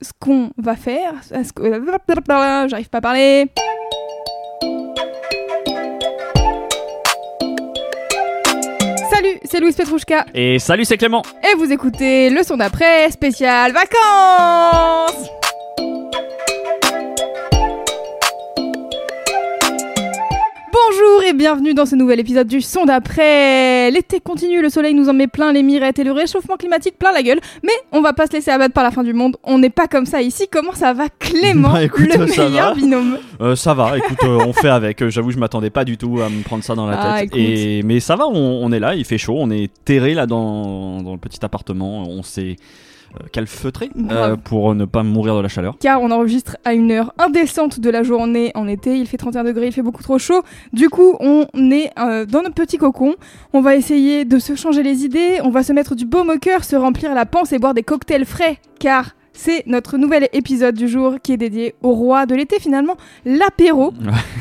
Ce qu'on va faire, ce que... j'arrive pas à parler. Salut, c'est Louise Petrouchka Et salut, c'est Clément. et vous écoutez le son d'après spécial vacances. Bonjour et bienvenue dans ce nouvel épisode du son d'après. L'été continue, le soleil nous en met plein les mirettes et le réchauffement climatique plein la gueule. Mais on va pas se laisser abattre par la fin du monde. On n'est pas comme ça ici. Comment ça va Clément, Bah, écoute, le ça meilleur va. binôme Euh, ça va, écoute, euh, on fait avec. Euh, J'avoue, je m'attendais pas du tout à me prendre ça dans la Ah, tête. écoute. Et, mais ça va, on, on est là, il fait chaud, on est terré là dans, dans le petit appartement. On s'est calfeutré euh, Grave. pour ne pas mourir de la chaleur. car on enregistre à une heure indécente de la journée en été. Il fait 31 degrés, il fait beaucoup trop chaud. Du coup, on est euh, dans notre petit cocon. On va essayer de se changer les idées. On va se mettre du baume au cœur, se remplir la panse et boire des cocktails frais, car c'est notre nouvel épisode du jour qui est dédié au roi de l'été finalement, l'apéro.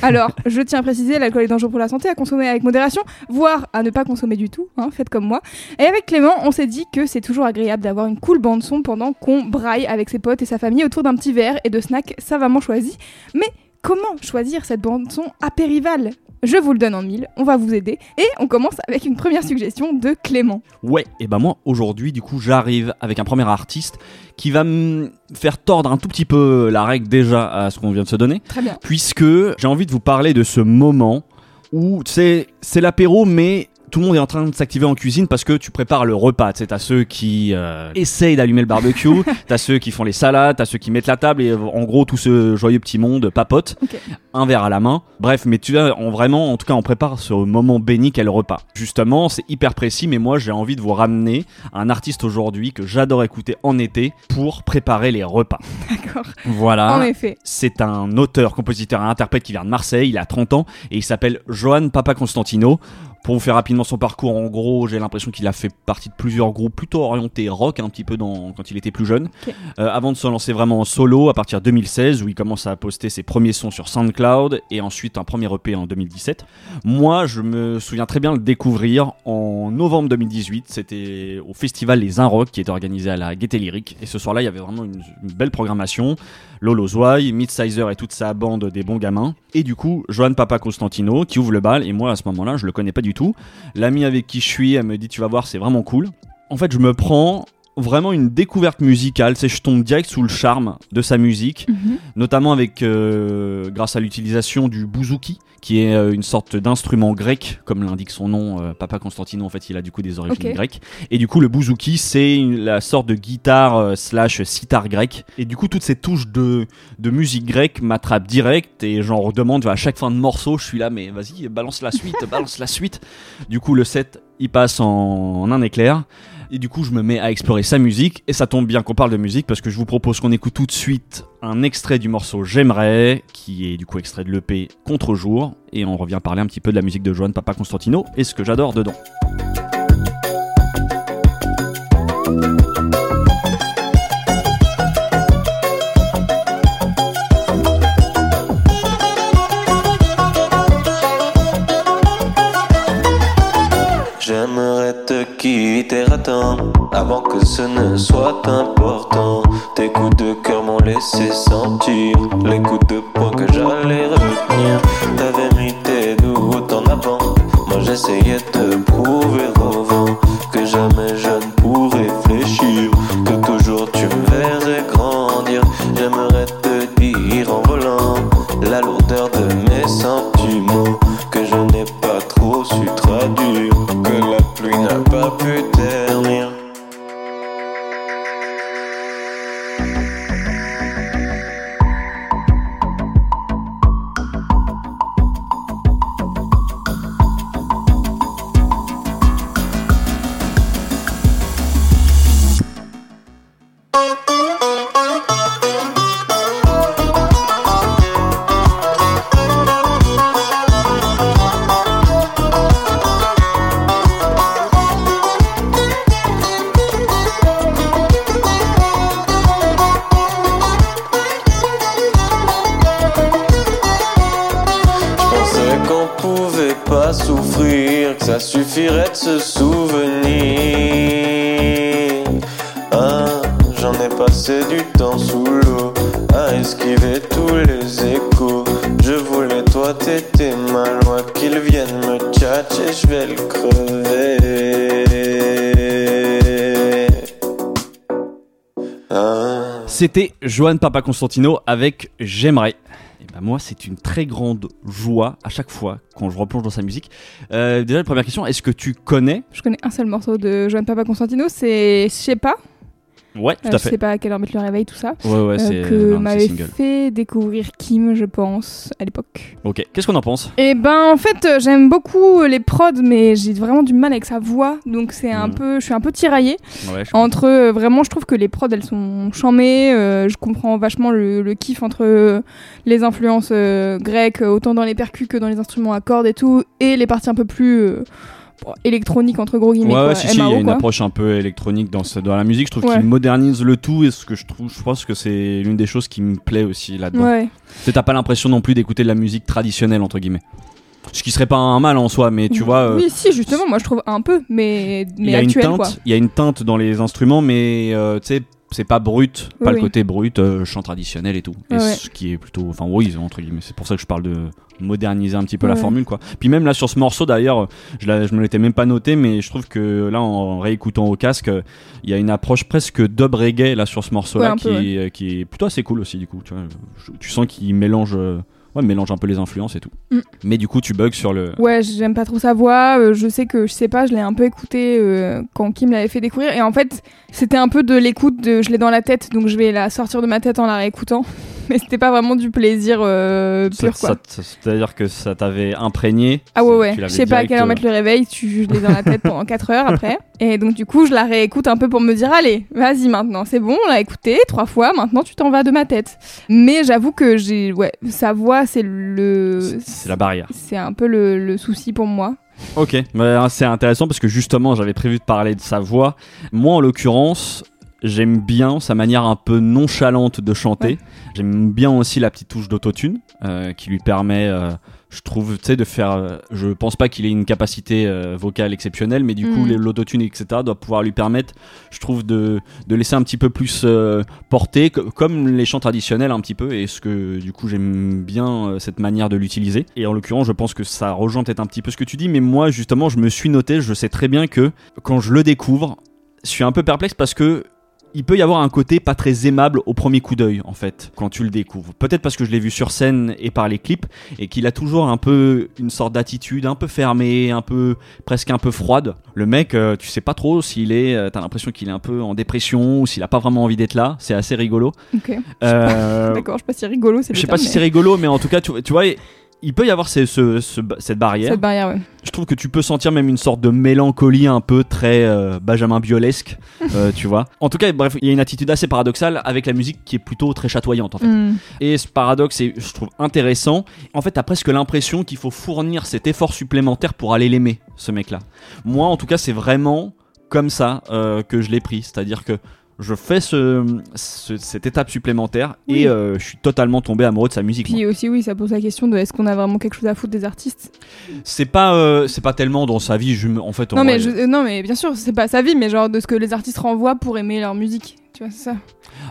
Alors, je tiens à préciser, l'alcool est dangereux pour la santé, à consommer avec modération, voire à ne pas consommer du tout, hein, faites comme moi. Et avec Clément, on s'est dit que c'est toujours agréable d'avoir une cool bande son pendant qu'on braille avec ses potes et sa famille autour d'un petit verre et de snacks savamment choisis. Mais comment choisir cette bande son apérivale Je vous le donne en mille, on va vous aider. Et on commence avec une première suggestion de Clément. Ouais, et ben moi, aujourd'hui, du coup, j'arrive avec un premier artiste qui va me faire tordre un tout petit peu la règle déjà à ce qu'on vient de se donner. Très bien. puisque j'ai envie de vous parler de ce moment où c'est l'apéro mais tout le monde est en train de s'activer en cuisine parce que tu prépares le repas. Tu sais, t'as ceux qui euh, essayent d'allumer le barbecue, t'as ceux qui font les salades, t'as ceux qui mettent la table et euh, en gros tout ce joyeux petit monde papote, Ok. un verre à la main. Bref, mais tu vois, en vraiment, en tout cas, on prépare ce moment béni qu'est le repas. Justement, c'est hyper précis, mais moi j'ai envie de vous ramener un artiste aujourd'hui que j'adore écouter en été pour préparer les repas. D'accord. Voilà. En effet. C'est un auteur, compositeur et interprète qui vient de Marseille, il a 30 ans et il s'appelle Johan Papa Constantino. Pour vous faire rapidement son parcours, en gros, j'ai l'impression qu'il a fait partie de plusieurs groupes plutôt orientés rock, un petit peu dans, quand il était plus jeune. Euh, avant de se lancer vraiment en solo à partir de 2016, où il commence à poster ses premiers sons sur SoundCloud et ensuite un premier EP en 2017. Moi, je me souviens très bien le découvrir en novembre 2018. C'était au festival Les Inrocks qui était organisé à la Gaieté Lyrique. Et ce soir-là, il y avait vraiment une, une belle programmation. Lolo Zouaï, Midsizer et toute sa bande des bons gamins. Et du coup, Johan Papa Constantino qui ouvre le bal. Et moi, à ce moment-là, je le connais pas du L'ami avec qui je suis, elle me dit Tu vas voir, c'est vraiment cool. En fait, je me prends vraiment une découverte musicale. C'est je tombe direct sous le charme de sa musique Mhm. notamment avec euh, grâce à l'utilisation du bouzouki qui est euh, une sorte d'instrument grec comme l'indique son nom euh, Papa Constantino en fait il a du coup des origines grecques et du coup le bouzouki c'est la sorte de guitare slash sitar grec et du coup toutes ces touches de, de musique grecque m'attrapent direct et j'en redemande à chaque fin de morceau je suis là mais vas-y balance la suite balance la suite du coup le set il passe en, en un éclair et du coup, je me mets à explorer sa musique. Et ça tombe bien qu'on parle de musique parce que je vous propose qu'on écoute tout de suite un extrait du morceau J'aimerais, qui est du coup extrait de l'EP Contre-jour. Et on revient parler un petit peu de la musique de Johan Papa Constantino et ce que j'adore dedans. Avant que ce ne soit important. Tes coups de cœur m'ont laissé sentir les coups de poing que j'allais retenir. T'avais mis tes doutes en avant. Moi j'essayais de prouver au vent que jamais je ça suffirait de se souvenir. Ah, j'en ai passé du temps sous l'eau à esquiver tous les échos. Je voulais toi, t'étais ma loi, qu'ils viennent me tchatcher, je vais le crever. Ah. C'était Johan Papa Constantino avec J'aimerais. Ben moi, c'est une très grande joie à chaque fois quand je replonge dans sa musique. Euh, déjà, la première question, est-ce que tu connais? Je connais un seul morceau de Joan Papa Constantino, c'est Je sais pas. Ouais, tout Euh, à je sais fait. pas à quelle heure mettre le réveil, tout ça. Ouais, ouais, Euh, c'est que de ses m'avait fait découvrir Kim, je pense, à l'époque. Ok, qu'est-ce qu'on en pense? Et ben en fait euh, j'aime beaucoup les prods mais j'ai vraiment du mal avec sa voix donc c'est un Mhm. peu je suis un peu tiraillée entre euh, vraiment je trouve que les prods elles sont chamées euh, je comprends vachement le, kiff entre euh, les influences euh, grecques euh, autant dans les percus que dans les instruments à cordes et tout et les parties un peu plus bon, électroniques entre gros guillemets Ouais, quoi, ouais, si, si, il y a une quoi. approche un peu électronique dans, ce- dans la musique. Je trouve Ouais. qu'il modernise le tout et ce que je trouve, je pense que c'est l'une des choses qui me plaît aussi là-dedans. ouais T'as pas l'impression non plus d'écouter de la musique traditionnelle, entre guillemets. Ce qui serait pas un mal en soi, mais tu vois. euh, oui si justement moi je trouve un peu mais il y a une teinte, il y a une teinte dans les instruments, mais euh, tu sais, c'est pas brut, pas Oui, le côté brut, euh, chant traditionnel et tout. Et Ouais, ce qui est plutôt, enfin oui, entre guillemets. C'est pour ça que je parle de moderniser un petit peu la formule, quoi. Puis même là sur ce morceau, d'ailleurs, je, je me l'étais même pas noté, mais je trouve que là, en réécoutant au casque, il y a une approche presque dub reggae là sur ce morceau-là, Ouais, un qui, peu, est, qui est plutôt assez cool aussi, du coup. Tu, vois. Je- tu sens qu'il mélange. euh, Ouais, mélange un peu les influences et tout. Mm. Mais du coup, tu bugs sur le. Ouais, j'aime pas trop sa voix. euh, je sais que, je sais pas, je l'ai un peu écouté euh, quand Kim l'avait fait découvrir. Et en fait, c'était un peu de l'écoute, de, je l'ai dans la tête, donc je vais la sortir de ma tête en la réécoutant. Mais c'était pas vraiment du plaisir euh, pur, ça- C'est-à-dire que ça t'avait imprégné. ah ouais, ouais. Je sais pas à quelle heure euh, mettre le réveil, tu, je l'ai dans la tête pendant 4 heures après. Et donc, du coup, je la réécoute un peu pour me dire, allez, vas-y maintenant, c'est bon, on l'a écouté trois fois, maintenant tu t'en vas de ma tête. Mais j'avoue que j'ai, ouais, sa voix, c'est le. C'est c'est la barrière. C'est un peu le, le souci pour moi. Ok, bah, c'est intéressant parce que justement j'avais prévu de parler de sa voix. Moi en l'occurrence, j'aime bien sa manière un peu nonchalante de chanter. Ouais. J'aime bien aussi la petite touche d'autotune euh, qui lui permet, euh, je trouve, tu sais, de faire. euh, je pense pas qu'il ait une capacité vocale exceptionnelle, mais du coup Mm. l'autotune etc doit pouvoir lui permettre, je trouve, de, de laisser un petit peu plus porter, co- comme les chants traditionnels un petit peu. Et ce que du coup j'aime bien cette manière de l'utiliser. Et en l'occurrence, je pense que ça rejoint peut-être un petit peu ce que tu dis, mais moi justement, je me suis noté, je sais très bien que quand je le découvre, je suis un peu perplexe parce que il peut y avoir un côté pas très aimable au premier coup d'œil en fait quand tu le découvres. Peut-être parce que je l'ai vu sur scène et par les clips et qu'il a toujours un peu une sorte d'attitude un peu fermée, un peu presque un peu froide. Le mec, euh, tu sais pas trop s'il est, euh, t'as l'impression qu'il est un peu en dépression ou s'il a pas vraiment envie d'être là. C'est assez rigolo. Ok. Euh, D'accord, je sais pas si rigolo, c'est je sais pas si c'est rigolo, mais en tout cas, tu, tu vois, il peut y avoir ce- ce- ce- cette barrière. Cette barrière, ouais. Je trouve que tu peux sentir même une sorte de mélancolie un peu très euh, Benjamin Biolesque, euh, tu vois. En tout cas, bref, il y a une attitude assez paradoxale avec la musique qui est plutôt très chatoyante en fait. Mm. Et ce paradoxe est, je trouve, intéressant. En fait, t'as presque l'impression qu'il faut fournir cet effort supplémentaire pour aller l'aimer, ce mec-là. Moi, en tout cas, c'est vraiment comme ça euh, que je l'ai pris. C'est-à-dire que je fais ce, ce- cette étape supplémentaire Oui. et euh, je suis totalement tombé amoureux de sa musique. moi. Puis aussi, oui, ça pose la question de est-ce qu'on a vraiment quelque chose à foutre des artistes? C'est pas, euh, c'est pas tellement dans sa vie. Je, en fait, en non, mais vrai- je- euh, non, mais bien sûr, c'est pas sa vie, mais genre de ce que les artistes renvoient pour aimer leur musique. Tu vois, c'est ça.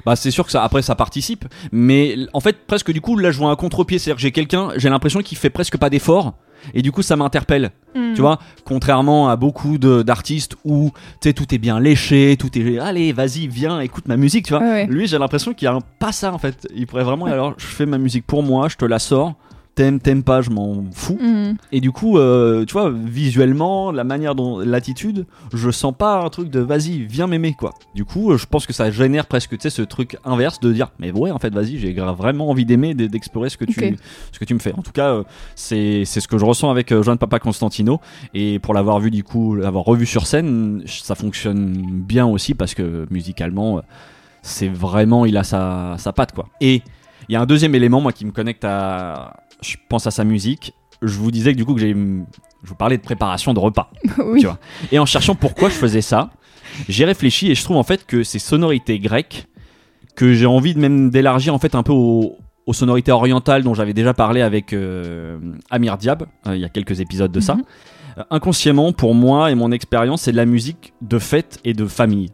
Bah c'est sûr que ça après ça participe, mais en fait presque du coup là je vois un contre-pied, c'est-à-dire que j'ai quelqu'un, j'ai l'impression qu'il fait presque pas d'efforts et du coup ça m'interpelle, tu vois, contrairement à beaucoup d'artistes où tu sais tout est bien léché, tout est allez vas-y viens écoute ma musique, tu vois. Ouais, ouais. Lui j'ai l'impression qu'il y a un pas ça en fait, il pourrait vraiment alors je fais ma musique pour moi, je te la sors. T'aimes, t'aimes pas, je m'en fous. Mm. Et du coup, euh, tu vois, visuellement, la manière dont l'attitude, je sens pas un truc de vas-y, viens m'aimer quoi. Du coup, euh, je pense que ça génère presque, tu sais, ce truc inverse de dire mais ouais, en fait, vas-y, j'ai vraiment envie d'aimer, d'explorer ce que tu, ce que tu me fais. En tout cas, euh, c'est c'est ce que je ressens avec Jean Papa Constantino. Et pour l'avoir vu du coup, l'avoir revu sur scène, ça fonctionne bien aussi parce que musicalement, c'est vraiment, il a sa, sa patte quoi. Et il y a un deuxième élément, moi, qui me connecte à, je pense à sa musique. Je vous disais que du coup que j'ai, je vous parlais de préparation de repas. oui. Tu vois. Et en cherchant pourquoi je faisais ça, j'ai réfléchi et je trouve en fait que ces sonorités grecques que j'ai envie de même d'élargir en fait un peu aux, aux sonorités orientales dont j'avais déjà parlé avec euh, Amir Diab euh, il y a quelques épisodes de ça. Mhm. Euh, inconsciemment, pour moi et mon expérience, c'est de la musique de fête et de famille.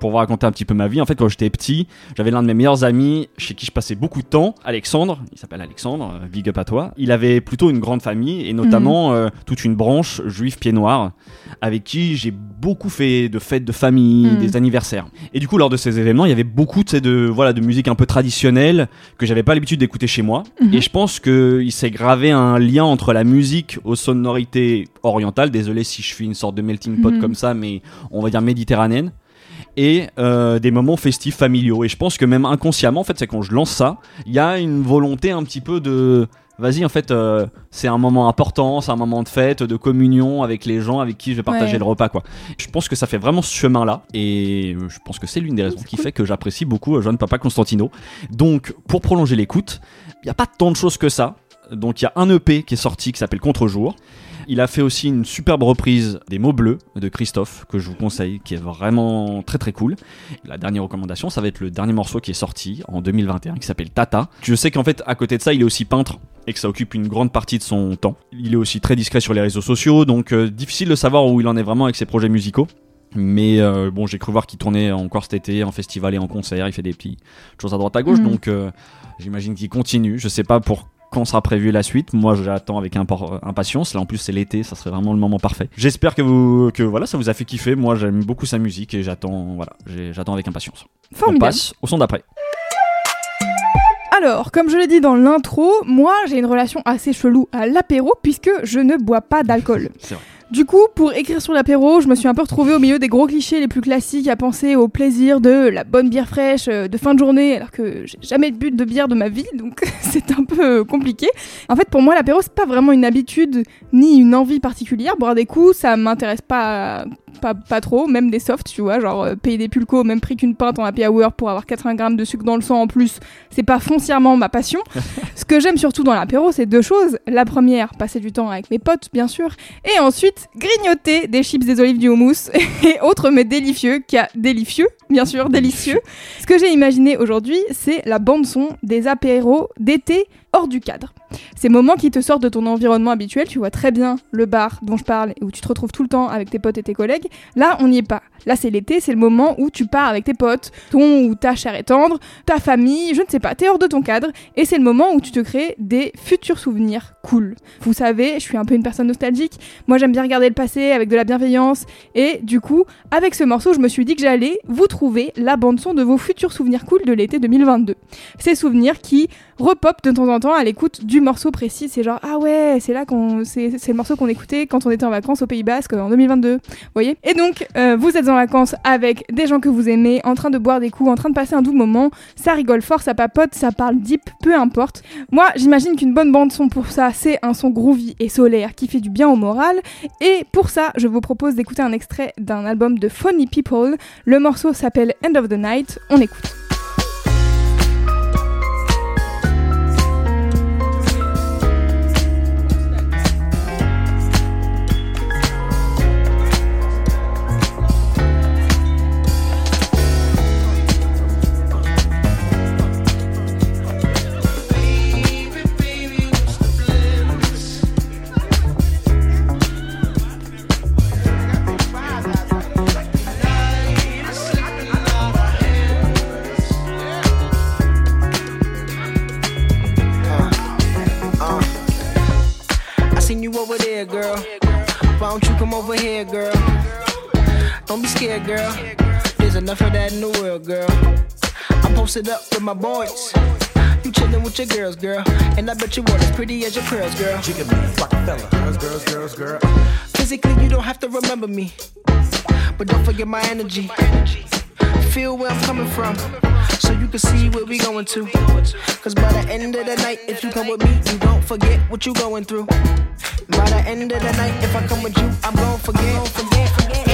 Pour vous raconter un petit peu ma vie, en fait, quand j'étais petit, j'avais l'un de mes meilleurs amis chez qui je passais beaucoup de temps, Alexandre. Il s'appelle Alexandre, euh, big up à toi. Il avait plutôt une grande famille et notamment euh, toute une branche juif pied noir avec qui j'ai beaucoup fait de fêtes de famille, Mhm. des anniversaires. Et du coup, lors de ces événements, il y avait beaucoup de voilà de musique un peu traditionnelle que j'avais pas l'habitude d'écouter chez moi. Mhm. Et je pense que il s'est gravé un lien entre la musique aux sonorités orientales. Désolé si je fais une sorte de melting pot Mhm. comme ça, mais on va dire méditerranéenne. Et euh, des moments festifs familiaux. Et je pense que même inconsciemment, en fait, c'est quand je lance ça, il y a une volonté un petit peu de vas-y en fait euh, c'est un moment important c'est un moment de fête de communion avec les gens avec qui je vais partager Ouais. le repas quoi. Je pense que ça fait vraiment ce chemin là et euh, je pense que c'est l'une des raisons qui fait que j'apprécie beaucoup jeune papa Constantino. Donc pour prolonger l'écoute il n'y a pas tant de choses que ça. Donc il y a un EP qui est sorti qui s'appelle Contre-jour il a fait aussi une superbe reprise des mots bleus de Christophe que je vous conseille qui est vraiment très très cool la dernière recommandation, ça va être le dernier morceau qui est sorti en 2021 qui s'appelle Tata. Je sais qu'en fait, à côté de ça, il est aussi peintre et que ça occupe une grande partie de son temps. Il est aussi très discret sur les réseaux sociaux, donc euh, difficile de savoir où il en est vraiment avec ses projets musicaux. Mais euh, bon, j'ai cru voir qu'il tournait encore cet été en festival et en concert. Il fait des petites choses à droite à gauche, Mhm. donc euh, j'imagine qu'il continue. Je sais pas pour quand sera prévu la suite. Moi, j'attends avec impatience. Là, en plus, c'est l'été, ça serait vraiment le moment parfait. J'espère que vous, que voilà, ça vous a fait kiffer. Moi, j'aime beaucoup sa musique et j'attends, voilà, j'attends avec impatience. On passe au son d'après. Alors, comme je l'ai dit dans l'intro, moi j'ai une relation assez chelou à l'apéro puisque je ne bois pas d'alcool. C'est vrai. Du coup, pour écrire sur l'apéro, je me suis un peu retrouvée au milieu des gros clichés les plus classiques à penser au plaisir de la bonne bière fraîche euh, de fin de journée, alors que j'ai jamais bu de bière de ma vie, donc c'est un peu euh, compliqué. En fait, pour moi, l'apéro, c'est pas vraiment une habitude ni une envie particulière. Boire des coups, ça m'intéresse pas, pas, pas trop, même des softs, tu vois, genre euh, payer des pulcos au même prix qu'une pinte en happy hour pour avoir 80 grammes de sucre dans le sang en plus, c'est pas foncièrement ma passion. Ce que j'aime surtout dans l'apéro, c'est deux choses. La première, passer du temps avec mes potes, bien sûr, et ensuite grignoter des chips, des olives, du houmous et autres mais délicieux, car délicieux, bien sûr, délicieux. Ce que j'ai imaginé aujourd'hui, c'est la bande son des apéros d'été hors du cadre. Ces moments qui te sortent de ton environnement habituel, tu vois très bien le bar dont je parle et où tu te retrouves tout le temps avec tes potes et tes collègues. Là, on n'y est pas. Là, c'est l'été, c'est le moment où tu pars avec tes potes, ton ou ta chair et tendre, ta famille, je ne sais pas, t'es hors de ton cadre et c'est le moment où tu te crées des futurs souvenirs cool. Vous savez, je suis un peu une personne nostalgique. Moi, j'aime bien regarder le passé avec de la bienveillance et du coup, avec ce morceau, je me suis dit que j'allais vous trouver la bande son de vos futurs souvenirs cool de l'été 2022. Ces souvenirs qui repopent de temps en temps à l'écoute du morceau précis. C'est genre ah ouais, c'est là qu'on c'est le morceau qu'on écoutait quand on était en vacances au Pays Basque en 2022. Vous voyez? Et donc euh, vous êtes en vacances avec des gens que vous aimez, en train de boire des coups, en train de passer un doux moment. Ça rigole fort, ça papote, ça parle deep, peu importe. Moi, j'imagine qu'une bonne bande son pour ça, c'est un son groovy et solaire qui fait du bien au moral. Et pour ça, je vous propose d'écouter un extrait d'un album de Funny People. Le morceau s'appelle End of the Night. On écoute. Girl. There's enough of that in the world, girl. I'm posted up with my boys. You chillin' with your girls, girl. And I bet you are as pretty as your pearls, girl. Girls, girls, girls, girl. Physically, you don't have to remember me. But don't forget my energy. Feel where I'm coming from. So you can see where we going to. Cause by the end of the night, if you come with me, you don't forget what you going through. By the end of the night, if I come with you, I'm gon' forget, forget, forget.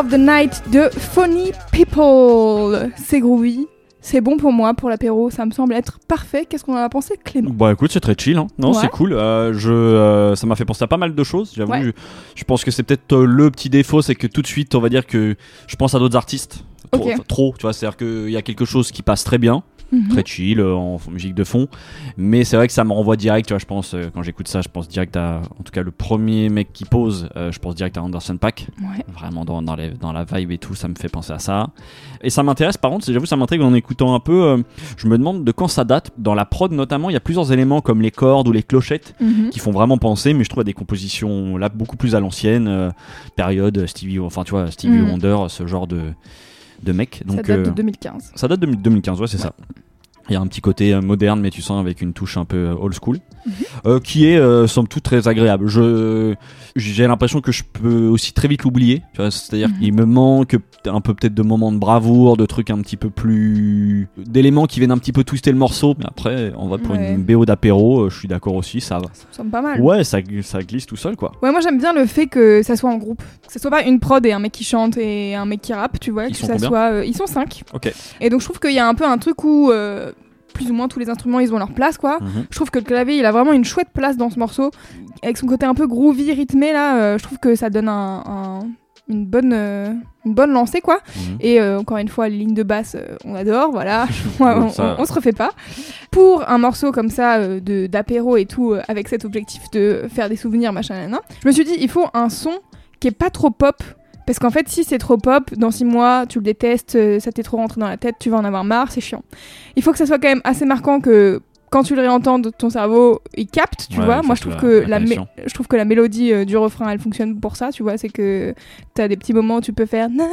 Of the Night de Funny People. C'est groovy, c'est bon pour moi, pour l'apéro, ça me semble être parfait. Qu'est-ce qu'on en a pensé, Clément? Bah écoute, c'est très chill. Hein. Non, Ouais. c'est cool. Euh, je, euh, ça m'a fait penser à pas mal de choses. J'avoue, Ouais. je, je pense que c'est peut-être euh, le petit défaut, c'est que tout de suite, on va dire que je pense à d'autres artistes. Trop, trop, tu vois, c'est-à-dire qu'il y a quelque chose qui passe très bien, Mhm. très chill, euh, en musique de fond. Mais c'est vrai que ça me renvoie direct, tu vois, je pense, euh, quand j'écoute ça, je pense direct à, en tout cas, le premier mec qui pose, euh, je pense direct à Anderson Pack. Ouais. Vraiment dans, dans, les- dans la vibe et tout, ça me fait penser à ça. Et ça m'intéresse, par contre, j'avoue, ça m'intrigue en écoutant un peu. euh, je me demande de quand ça date. Dans la prod, notamment, il y a plusieurs éléments comme les cordes ou les clochettes Mhm. qui font vraiment penser, mais je trouve à des compositions là beaucoup plus à l'ancienne, euh, période Stevie, enfin tu vois, Stevie Mhm. Wonder, ce genre de, de mec. Donc, ça date de euh, 2015. ça date de 2015, ouais, c'est ça. Il y a un petit côté euh, moderne, mais tu sens avec une touche un peu euh, old school, Euh, qui est euh, somme toute très agréable. Je j'ai l'impression que je peux aussi très vite l'oublier. C'est-à-dire Mhm. qu'il me manque un peu peut-être de moments de bravoure, de trucs un petit peu plus d'éléments qui viennent un petit peu twister le morceau. Mais après, en vrai, pour Ouais. une BO d'apéro, euh, je suis d'accord aussi, ça va. Ça me semble pas mal. Ouais, ça, ça glisse tout seul, quoi. Ouais, moi j'aime bien le fait que ça soit en groupe. Que ça soit pas une prod et un mec qui chante et un mec qui rappe, tu vois. Ils que sont ça soit. euh, ils sont cinq. Ok. Et donc je trouve qu'il y a un peu un truc où. Plus ou moins tous les instruments ils ont leur place quoi. Mhm. Je trouve que le clavier il a vraiment une chouette place dans ce morceau. Avec son côté un peu groovy, rythmé là, euh, je trouve que ça donne un, un- une, bonne, euh, une bonne lancée quoi. Mhm. Et euh, encore une fois, les lignes de basse, euh, on adore, voilà, on, on- Ça- on se refait pas. Pour un morceau comme ça, de d'apéro et tout, avec cet objectif de faire des souvenirs, machin, nan, je me suis dit, il faut un son qui est pas trop pop. Parce qu'en fait, si c'est trop pop, dans six mois, tu le détestes, euh, ça t'est trop rentré dans la tête, tu vas en avoir marre, c'est chiant. Il faut que ça soit quand même assez marquant que quand tu le réentends, ton cerveau, il capte, tu Ouais, vois. Moi, je trouve que la la, mé- connexion. je trouve que la mélodie euh, du refrain, elle fonctionne pour ça, tu vois. C'est que t'as des petits moments où tu peux faire na,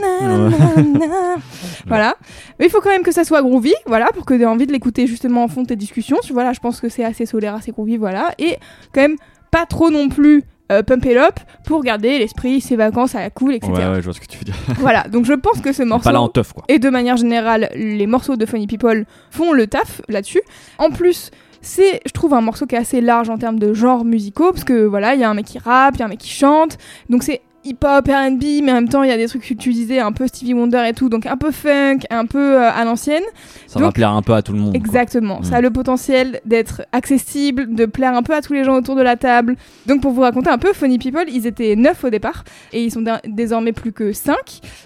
na, na. voilà. Mais il faut quand même que ça soit groovy, voilà, pour que tu aies envie de l'écouter justement en fond de tes discussions. Tu vois, là, je pense que c'est assez solaire, assez groovy, voilà. Et quand même pas trop non plus euh, pump it up pour garder l'esprit, ses vacances à la cool, etc. Ouais, ouais, je vois ce que tu veux dire. Voilà. Donc je pense que ce morceau. Pas là en teuf, quoi. Et de manière générale, les morceaux de Funny People font le taf là-dessus. En plus, c'est, je trouve, un morceau qui est assez large en termes de genres musicaux, parce que voilà, il y a un mec qui rappe, il y a un mec qui chante, donc c'est hip-hop, R&B, mais en même temps, il y a des trucs que tu disais, un peu Stevie Wonder et tout, donc un peu funk, un peu euh, à l'ancienne. Ça va Donc- plaire un peu à tout le monde. Exactement. Mm. Ça a le potentiel d'être accessible, de plaire un peu à tous les gens autour de la table. Donc pour vous raconter un peu, Funny People, ils étaient neuf au départ et ils sont dé- désormais plus que 5.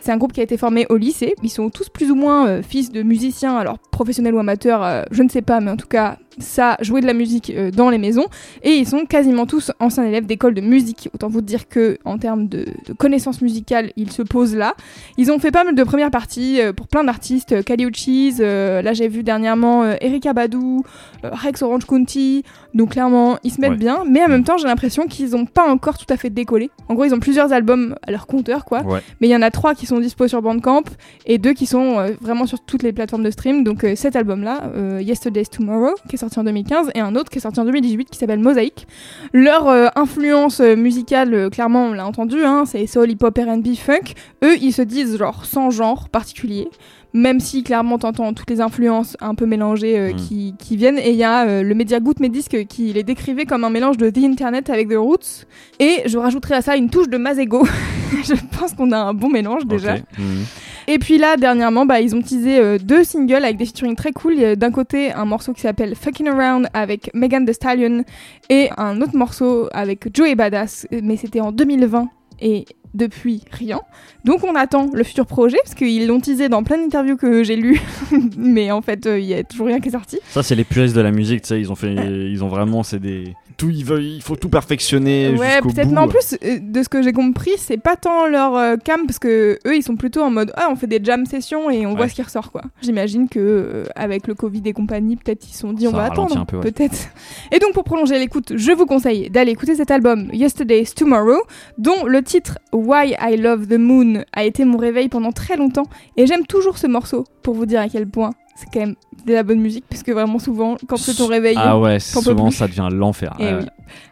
C'est un groupe qui a été formé au lycée. Ils sont tous plus ou moins euh, fils de musiciens, alors professionnels ou amateurs, euh, je ne sais pas, mais en tout cas, ça jouer de la musique euh, dans les maisons. Et ils sont quasiment tous anciens élèves d'école de musique. Autant vous dire que en termes de, de connaissances musicales, ils se posent là. Ils ont fait pas mal de premières parties euh, pour plein d'artistes, euh, Kali Uchis, là j'ai vu dernièrement Erika Badu, euh, Rex Orange County, donc clairement ils se mettent Ouais. bien, mais en même temps j'ai l'impression qu'ils ont pas encore tout à fait décollé. En gros ils ont plusieurs albums à leur compteur quoi, Ouais. mais il y en a trois qui sont dispo sur Bandcamp et deux qui sont vraiment sur toutes les plateformes de stream, donc cet album là, Yesterday's Tomorrow, qui est sorti en 2015, et un autre qui est sorti en 2018 qui s'appelle Mosaic. Leur euh, influence euh, musicale, euh, clairement on l'a entendu, hein, c'est soul, hip-hop, R&B, funk, eux ils se disent genre sans genre particulier même si clairement t'entends toutes les influences un peu mélangées euh, Mm. qui, qui viennent et il y a euh, le média Good Medisc qui les décrivait comme un mélange de The Internet avec The Roots et je rajouterai à ça une touche de Mazego je pense qu'on a un bon mélange déjà. Mhm. Et puis là, dernièrement, bah, ils ont teasé euh, deux singles avec des featuring très cool. D'un côté, un morceau qui s'appelle Fucking Around avec Megan Thee Stallion et un autre morceau avec Joey Badass, mais c'était en 2020 et depuis rien. Donc on attend le futur projet parce qu'ils l'ont teasé dans plein d'interviews que j'ai lues, mais en fait, euh, il y a toujours rien qui est sorti. Ça, c'est les puristes de la musique, tu sais, ils ont fait, ils ont vraiment, c'est des, tout, il faut tout perfectionner Ouais, peut-être, mais en plus, euh, de ce que j'ai compris, c'est pas tant leur euh, cam parce que eux, ils sont plutôt en mode ah, on fait des jam sessions et on voit ce qui ressort quoi. J'imagine que euh, avec le Covid et compagnie, peut-être ils se sont dit on va attendre, un peu, ouais. peut-être. Et donc pour prolonger l'écoute, je vous conseille d'aller écouter cet album Yesterday's Tomorrow, dont le titre Why I Love the Moon a été mon réveil pendant très longtemps et j'aime toujours ce morceau pour vous dire à quel point c'est quand même de la bonne musique puisque vraiment souvent quand c'est ton réveil, Ah ouais, souvent plus. ça devient l'enfer. oui.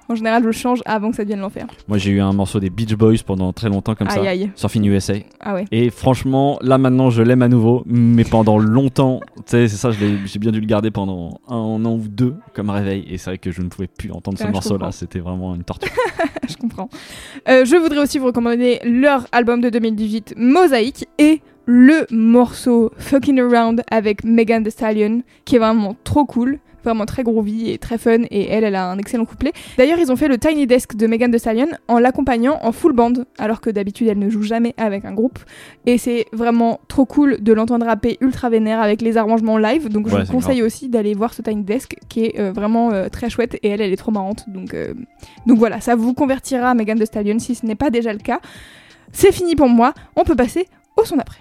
En général, je change avant que ça devienne l'enfer. Moi, j'ai eu un morceau des Beach Boys pendant très longtemps comme Aïe ça, aïe. Surfing USA. Ah ouais. Et franchement, là maintenant, je l'aime à nouveau, mais pendant longtemps, tu sais, c'est ça, j'ai bien dû le garder pendant un an ou deux comme réveil. Et c'est vrai que je ne pouvais plus entendre ce Ah, morceau-là, c'était vraiment une torture. je comprends. Euh, je voudrais aussi vous recommander leur album de 2018, Mosaïque, et le morceau Fucking Around avec Megan Thee Stallion, qui est vraiment trop cool. Vraiment très groovy et très fun, et elle, elle a un excellent couplet. D'ailleurs, ils ont fait le Tiny Desk de Megan Thee Stallion en l'accompagnant en full band, alors que d'habitude elle ne joue jamais avec un groupe. Et c'est vraiment trop cool de l'entendre rapper ultra vénère avec les arrangements live. Donc je vous conseille aussi d'aller voir ce Tiny Desk qui est euh, vraiment euh, très chouette et elle, elle est trop marrante. Donc, euh, donc voilà, ça vous convertira à Megan Thee Stallion si ce n'est pas déjà le cas. C'est fini pour moi, on peut passer au son d'après.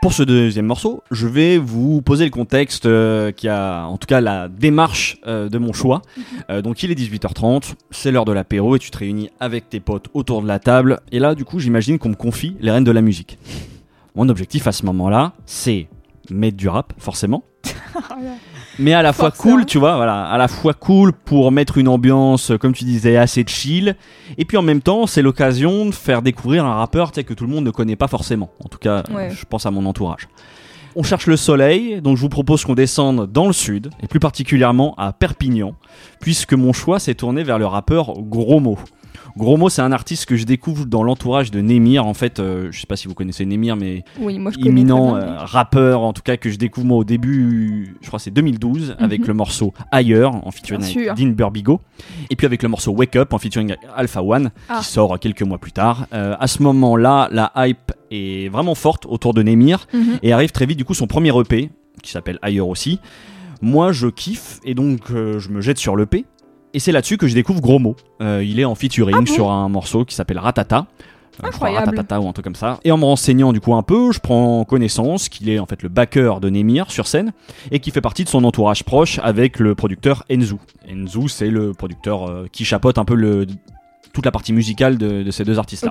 Pour ce deuxième morceau, je vais vous poser le contexte euh, qui a, en tout cas, la démarche euh, de mon choix. Euh, donc, il est 18h30, c'est l'heure de l'apéro et tu te réunis avec tes potes autour de la table. Et là, du coup, j'imagine qu'on me confie les rênes de la musique. Mon objectif à ce moment-là, c'est mettre du rap, forcément. Mais à la fois Forcément. cool, tu vois, voilà, à la fois cool pour mettre une ambiance, euh, comme tu disais, assez chill. Et puis en même temps, c'est l'occasion de faire découvrir un rappeur sais, que tout le monde ne connaît pas forcément. En tout cas, Ouais. je pense à mon entourage. On cherche le soleil, donc je vous propose qu'on descende dans le sud, et plus particulièrement à Perpignan, puisque mon choix s'est tourné vers le rappeur Gros Mo. Gros Mo, c'est un artiste que je découvre dans l'entourage de Némir. En fait, euh, je sais pas si vous connaissez Némir, mais Oui, moi je connais imminent euh, rappeur, en tout cas que je découvre moi au début, je crois que c'est 2012, avec le morceau Ailleurs, en featuring avec. Dean Burbigo, et puis avec le morceau Wake Up, en featuring Alpha One, Ah. qui sort quelques mois plus tard. Euh, à ce moment-là, la hype est vraiment forte autour de Némir, mais- Mhm. et arrive très vite du coup son premier EP, qui s'appelle Ailleurs aussi. Moi, je kiffe, et donc euh, je me jette sur l'EP. Et c'est là-dessus que je découvre Gros. Euh, il est en featuring Ah bon sur un morceau qui s'appelle Ratata. Euh, je crois. Ratatata ou un truc comme ça. Et en me renseignant du coup un peu, je prends connaissance qu'il est en fait le backer de Nemir sur scène et qui fait partie de son entourage proche avec le producteur Enzu. Enzu, c'est le producteur euh, qui chapeaute un peu le, toute la partie musicale de, de ces deux artistes-là.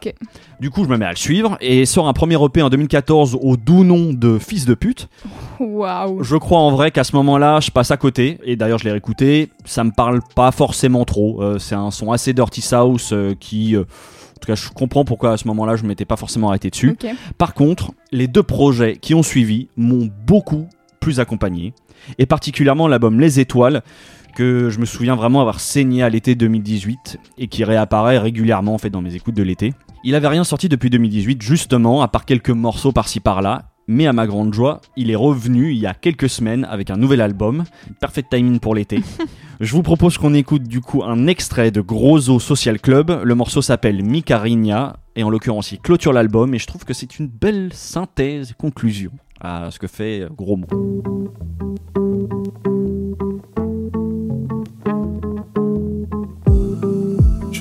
Du coup, je me mets à le suivre et sort un premier EP en 2014 au doux nom de Fils de pute. Waouh. Je crois en vrai qu'à ce moment-là, je passe à côté. Et d'ailleurs, je l'ai réécouté. Ça me parle pas forcément trop. Euh, c'est un son assez dirty south euh, qui. euh, en tout cas, je comprends pourquoi à ce moment-là, je m'étais pas forcément arrêté dessus. Par contre, les deux projets qui ont suivi m'ont beaucoup plus accompagné. Et particulièrement l'album Les Étoiles, que je me souviens vraiment avoir saigné à l'été 2018 et qui réapparaît régulièrement en fait dans mes écoutes de l'été. Il avait rien sorti depuis 2018 justement, à part quelques morceaux par-ci par-là. Mais à ma grande joie, il est revenu il y a quelques semaines avec un nouvel album, Perfect Timing pour l'été. Je vous propose qu'on écoute du coup un extrait de Grosso Social Club. Le morceau s'appelle Mi Cariña et en l'occurrence il clôture l'album et je trouve que c'est une belle synthèse, conclusion à ce que fait Gros Mot.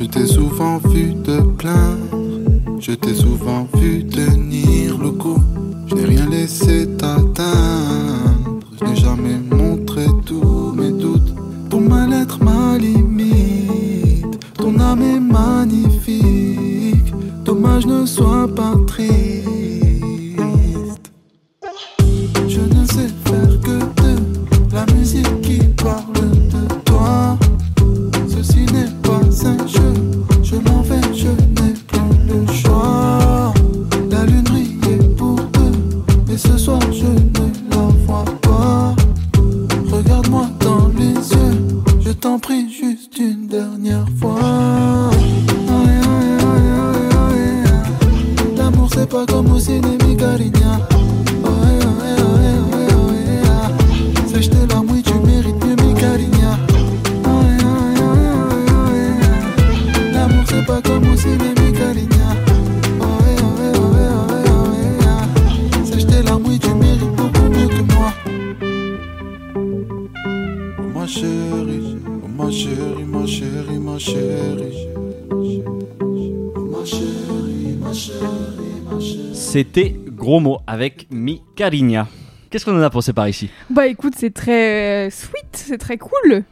Je t'ai souvent vu te plaindre, je t'ai souvent vu tenir le coup. Je n'ai rien laissé t'atteindre, je n'ai jamais montré tous mes doutes. Ton mal-être, ma limite, ton âme est magnifique. Dommage ne sois pas triste. C'était Gros Mot avec Mi Cariña. Qu'est-ce qu'on en a pensé par ici? Bah écoute, c'est très euh, sweet, c'est très cool.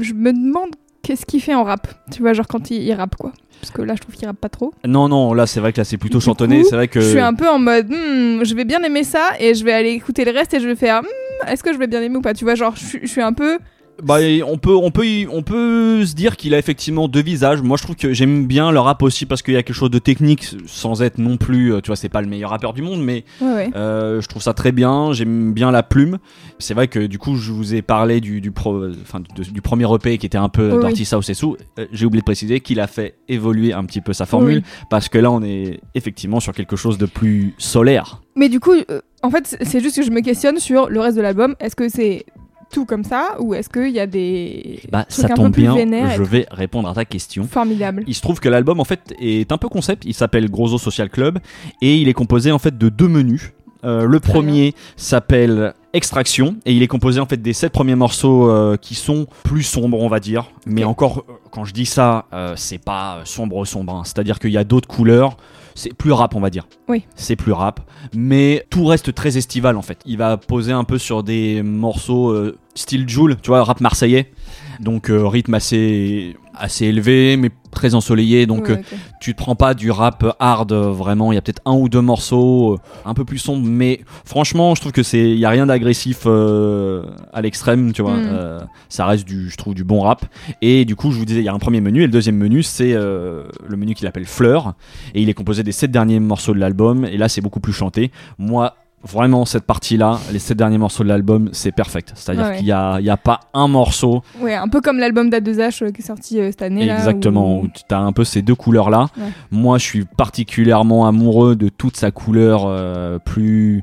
Je me demande qu'est-ce qu'il fait en rap. Tu vois, genre quand il, il rappe quoi. Parce que là, je trouve qu'il rappe pas trop. Non, non, là c'est vrai que là c'est plutôt chantonné. C'est vrai que. Je suis un peu en mode, hmm, je vais bien aimer ça et je vais aller écouter le reste et je vais faire, hmm, est-ce que je vais bien aimer ou pas? Tu vois, genre, je suis un peu Bah, on peut, on peut, y- on peut se dire qu'il a effectivement deux visages. Moi, je trouve que j'aime bien le rap aussi parce qu'il y a quelque chose de technique, sans être non plus, euh, tu vois, c'est pas le meilleur rappeur du monde, mais Ouais, ouais. euh, je trouve ça très bien. J'aime bien la plume. C'est vrai que du coup, je vous ai parlé du, du, pro- enfin, de- du premier EP qui était un peu Dirty South et sous. J'ai oublié de préciser qu'il a fait évoluer un petit peu sa formule Oui. parce que là, on est effectivement sur quelque chose de plus solaire. Mais du coup, euh, en fait, c'est juste que je me questionne sur le reste de l'album. Est-ce que c'est tout comme ça ou est-ce qu'il y a des Bah, trucs ça un tombe peu plus bien. vénères Je vais répondre à ta question. formidables Il se trouve que l'album en fait est un peu concept. Il s'appelle Grosso Social Club et il est composé en fait de deux menus. Euh, le Très premier s'appelle Extraction et il est composé en fait des sept premiers morceaux euh, qui sont plus sombres on va dire. Mais encore euh, quand je dis ça, euh, c'est pas sombre sombre. hein. C'est-à-dire qu'il y a d'autres couleurs. C'est plus rap on va dire. Oui. C'est plus rap, mais tout reste très estival en fait. Il va poser un peu sur des morceaux euh, style Joule, tu vois, rap marseillais. Donc euh, rythme assez assez élevé mais très ensoleillé. Donc Ouais, euh, tu te prends pas du rap hard euh, vraiment. Il y a peut-être un ou deux morceaux euh, un peu plus sombres. Mais franchement je trouve que c'est il y a rien d'agressif euh, à l'extrême tu vois. Mm. Euh, ça reste du je trouve du bon rap. Et du coup je vous disais il y a un premier menu et le deuxième menu c'est euh, le menu qu'il appelle Fleur. Et il est composé des sept derniers morceaux de l'album. Et là c'est beaucoup plus chanté. Moi Vraiment, cette partie-là, les sept derniers morceaux de l'album, c'est perfect. C'est-à-dire Ouais, qu'il n'y a, il y a pas un morceau Ouais, un peu comme l'album d'A2H euh, qui est sorti euh, cette année. là, Exactement, où- où tu as un peu ces deux couleurs-là. Ouais. Moi, je suis particulièrement amoureux de toute sa couleur euh, plus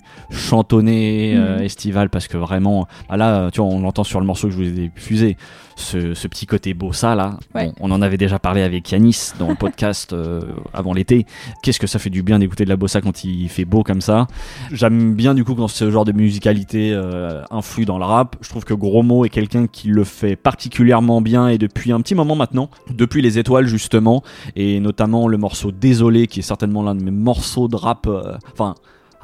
chantonnée, Mhm. estivale, parce que vraiment, ah là, tu vois, on l'entend sur le morceau que je vous ai diffusé, ce, ce petit côté bossa là. Ouais. Bon, on en avait déjà parlé avec Yanis dans le podcast avant l'été. Qu'est-ce que ça fait du bien d'écouter de la bossa quand il fait beau comme ça? J'aime bien du coup quand ce genre de musicalité euh, influe dans le rap. Je trouve que Gros Mot est quelqu'un qui le fait particulièrement bien et depuis un petit moment maintenant, depuis les étoiles justement, et notamment le morceau Désolé qui est certainement l'un de mes morceaux de rap. euh, Enfin.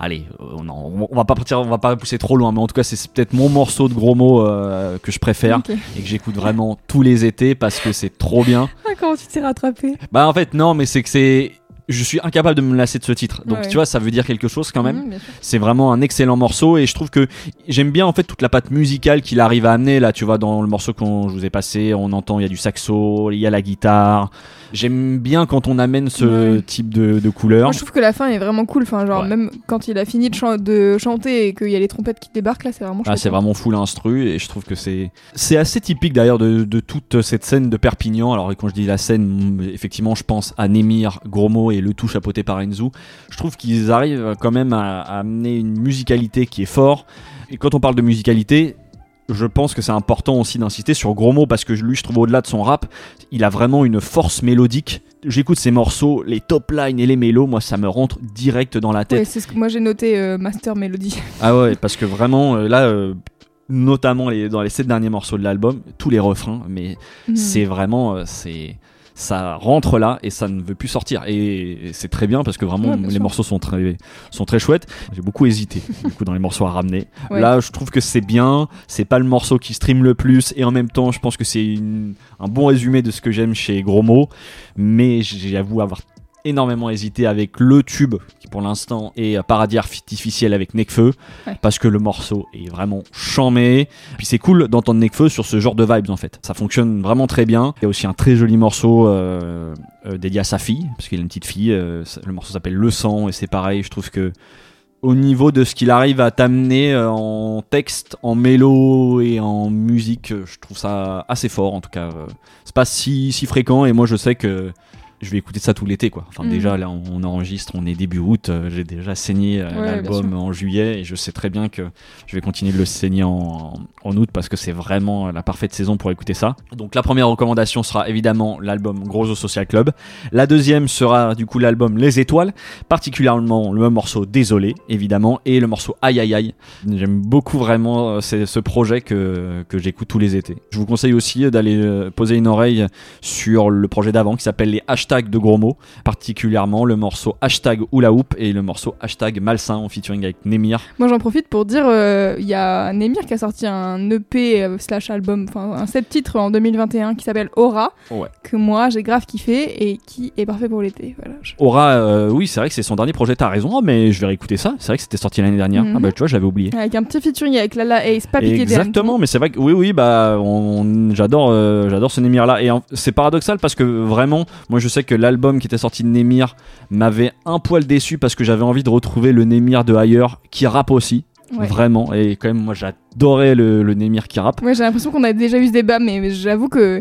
Allez, euh, non, on va pas partir, on va pas pousser trop loin, mais en tout cas, c'est peut-être mon morceau de gros mots euh, que je préfère et que j'écoute vraiment tous les étés parce que c'est trop bien. Ah, comment tu t'es rattrapé? Bah en fait non, mais c'est que c'est je suis incapable de me lasser de ce titre. Donc Ouais. tu vois, ça veut dire quelque chose quand même. Mhm. C'est vraiment un excellent morceau et je trouve que j'aime bien en fait toute la patte musicale qu'il arrive à amener là, tu vois dans le morceau qu'on je vous ai passé, on entend il y a du saxo, il y a la guitare. J'aime bien quand on amène ce Ouais. type de, de couleur. Moi, je trouve que la fin est vraiment cool. Enfin, genre, Ouais. même quand il a fini de, chan- de chanter et qu'il y a les trompettes qui débarquent, là, c'est vraiment Ah, c'est vraiment full instru et je trouve que c'est c'est assez typique d'ailleurs de, de toute cette scène de Perpignan. Alors quand je dis la scène, effectivement, je pense à Némir, Gromo et le tout chapeauté par Enzu. Je trouve qu'ils arrivent quand même à, à amener une musicalité qui est fort. Et quand on parle de musicalité, je pense que c'est important aussi d'insister sur Gromo parce que lui, je trouve au-delà de son rap, il a vraiment une force mélodique. J'écoute ses morceaux, les top lines et les mélos, moi ça me rentre direct dans la tête. Ouais, c'est ce que moi j'ai noté euh, Master Melody. Ah ouais, parce que vraiment, euh, là, euh, notamment les, dans les sept derniers morceaux de l'album, tous les refrains, mais Mhm. c'est vraiment, c'est ça rentre là et ça ne veut plus sortir. Et c'est très bien parce que vraiment Ouais, les sûr. morceaux sont très sont très chouettes. J'ai beaucoup hésité du coup dans les morceaux à ramener. Ouais. là je trouve que c'est bien. C'est pas le morceau qui stream le plus. Et en même temps je pense que c'est un bon résumé de ce que j'aime chez Gros Mots mais j'avoue avoir énormément hésité avec le tube qui pour l'instant est Paradis artificiel avec Necfeu Ouais. parce que le morceau est vraiment chamé puis c'est cool d'entendre Necfeu sur ce genre de vibes en fait ça fonctionne vraiment très bien il y a aussi un très joli morceau euh, euh, dédié à sa fille parce qu'il a une petite fille euh, le morceau s'appelle Le sang et c'est pareil je trouve que au niveau de ce qu'il arrive à t'amener en texte, en mélo et en musique, je trouve ça assez fort en tout cas. C'est pas si, si fréquent et moi je sais que je vais écouter ça tout l'été quoi. Enfin Mhm. déjà là on, on enregistre, on est début août, euh, j'ai déjà saigné euh, Ouais, l'album en juillet et je sais très bien que je vais continuer de le saigner en, en août parce que c'est vraiment la parfaite saison pour écouter ça. Donc la première recommandation sera évidemment l'album Grosso Social Club. La deuxième sera du coup l'album Les Étoiles, particulièrement le morceau Désolé évidemment et le morceau Aïe Aïe Aïe. J'aime beaucoup vraiment euh, ce projet que, que j'écoute tous les étés. Je vous conseille aussi d'aller poser une oreille sur le projet d'avant qui s'appelle les Hashtags hashtag de gros mots, particulièrement le morceau hashtag Hula Hoop et le morceau hashtag Malsain en featuring avec Nemir. Moi j'en profite pour dire, euh, il y a Nemir qui a sorti un EP euh, slash album, enfin un set titre en 2021 qui s'appelle Aura, Ouais. que moi j'ai grave kiffé et qui est parfait pour l'été. Voilà. Aura, euh, oui, c'est vrai que c'est son dernier projet, t'as raison, mais je vais réécouter ça. C'est vrai que c'était sorti l'année dernière. Mhm. Ah bah tu vois, j'avais oublié. Avec un petit featuring avec Lala Ace, pas piqué Exactement, mais c'est vrai que oui, oui, bah, on- j'adore, euh, j'adore ce Nemir là, et c'est paradoxal parce que vraiment, moi, je sais que l'album qui était sorti de Nemir m'avait un poil déçu parce que j'avais envie de retrouver le Nemir de ailleurs qui rappe aussi, Ouais. vraiment, et quand même, moi, j'adorais le, le Nemir qui rappe. Ouais, j'ai l'impression qu'on a déjà eu ce débat, mais j'avoue que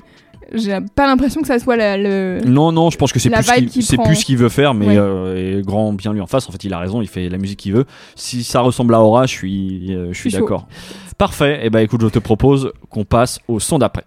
j'ai pas l'impression que ça soit la- le. Non, non, je pense que c'est plus, c'est plus ce qu'il veut faire, mais Ouais. euh, et grand bien lui en face. En fait, il a raison, il fait la musique qu'il veut. Si ça ressemble à Aura, je suis, euh, je suis d'accord. Parfait. Et bah écoute, je te propose qu'on passe au son d'après.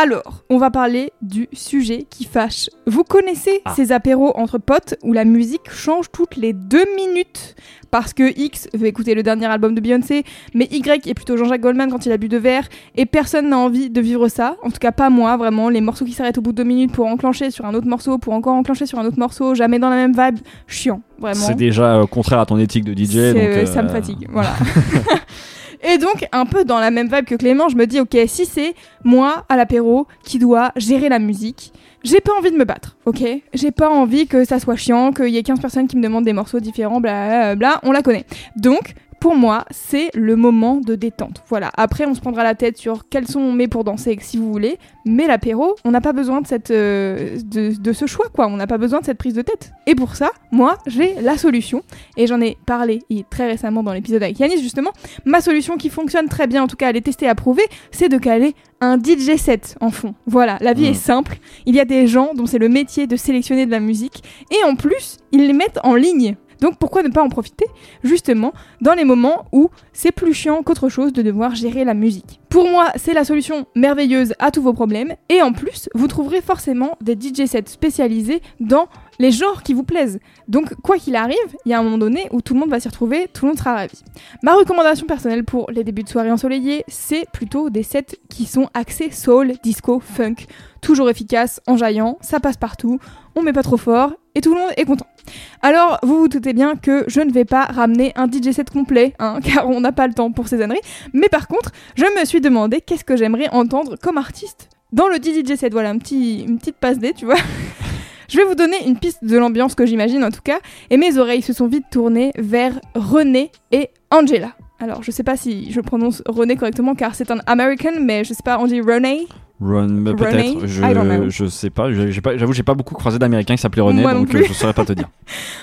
Alors, on va parler du sujet qui fâche. Vous connaissez Ah. ces apéros entre potes où la musique change toutes les deux minutes parce que X veut écouter le dernier album de Beyoncé, mais Y est plutôt Jean-Jacques Goldman quand il a bu deux verres et personne n'a envie de vivre ça. En tout cas, pas moi, vraiment. Les morceaux qui s'arrêtent au bout de deux minutes pour enclencher sur un autre morceau, pour encore enclencher sur un autre morceau, jamais dans la même vibe, chiant, vraiment. C'est déjà euh, contraire à ton éthique de DJ. Euh, Ça me fatigue, voilà. Et donc, un peu dans la même vibe que Clément, je me dis, ok, si c'est moi à l'apéro qui dois gérer la musique, j'ai pas envie de me battre, ok? J'ai pas envie que ça soit chiant, qu'il y ait 15 personnes qui me demandent des morceaux différents, bla bla on la connaît. Donc, pour moi, c'est le moment de détente. Voilà. Après, on se prendra la tête sur quels son on met pour danser, si vous voulez. Mais l'apéro, on n'a pas besoin de, cette, euh, de, de ce choix, quoi. On n'a pas besoin de cette prise de tête. Et pour ça, moi, j'ai la solution. Et j'en ai parlé très récemment dans l'épisode avec Yanis, justement. Ma solution qui fonctionne très bien, en tout cas, elle est testée, approuvée, c'est de caler un DJ set en fond. Voilà, la vie Mm. est simple. Il y a des gens dont c'est le métier de sélectionner de la musique. Et en plus, ils les mettent en ligne. Donc pourquoi ne pas en profiter justement dans les moments où c'est plus chiant qu'autre chose de devoir gérer la musique? Pour moi, c'est la solution merveilleuse à tous vos problèmes et en plus, vous trouverez forcément des DJ sets spécialisés dans les genres qui vous plaisent. Donc quoi qu'il arrive, il y a un moment donné où tout le monde va s'y retrouver, tout le monde sera ravi. Ma recommandation personnelle pour les débuts de soirée ensoleillée, c'est plutôt des sets qui sont axés soul, disco, funk, toujours efficaces, enjaillants, ça passe partout, on met pas trop fort et tout le monde est content. Alors, vous vous doutez bien que je ne vais pas ramener un DJ set complet, hein, car on n'a pas le temps pour ces âneries. Mais par contre, je me suis demandé qu'est-ce que j'aimerais entendre comme artiste dans le DJ set. Voilà, un petit, une petite passe D, tu vois. Je vais vous donner une piste de l'ambiance que j'imagine en tout cas, et mes oreilles se sont vite tournées vers René et Angela. Alors, je sais pas si je prononce René correctement car c'est un American, mais je sais pas, on dit René? Run, René peut-être. Je, je sais pas. J'avoue, j'ai pas beaucoup croisé d'Américains qui s'appelaient René, Moi donc je saurais pas te dire.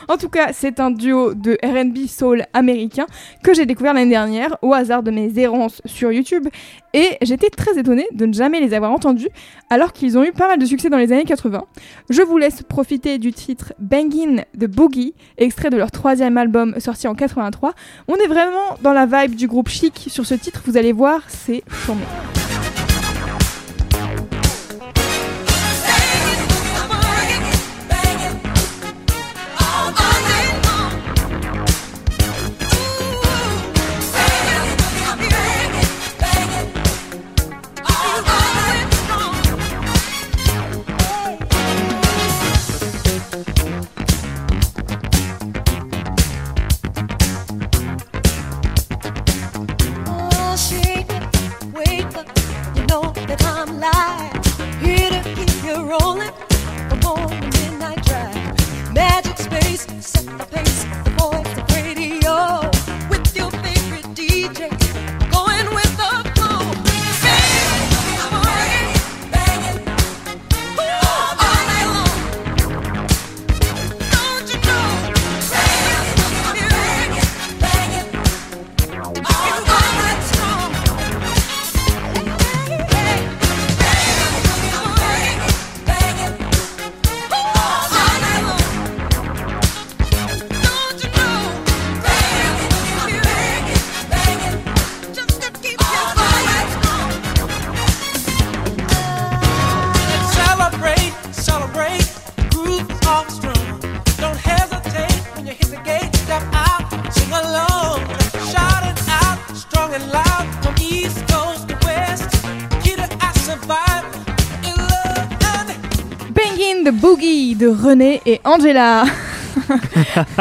En tout cas, c'est un duo de RB soul américain que j'ai découvert l'année dernière au hasard de mes errances sur YouTube et j'étais très étonnée de ne jamais les avoir entendus alors qu'ils ont eu pas mal de succès dans les années 80. Je vous laisse profiter du titre Bangin' de Boogie, extrait de leur troisième album sorti en 83. On est vraiment dans la vibe du groupe Chic sur ce titre, vous allez voir, c'est charmé. Angela.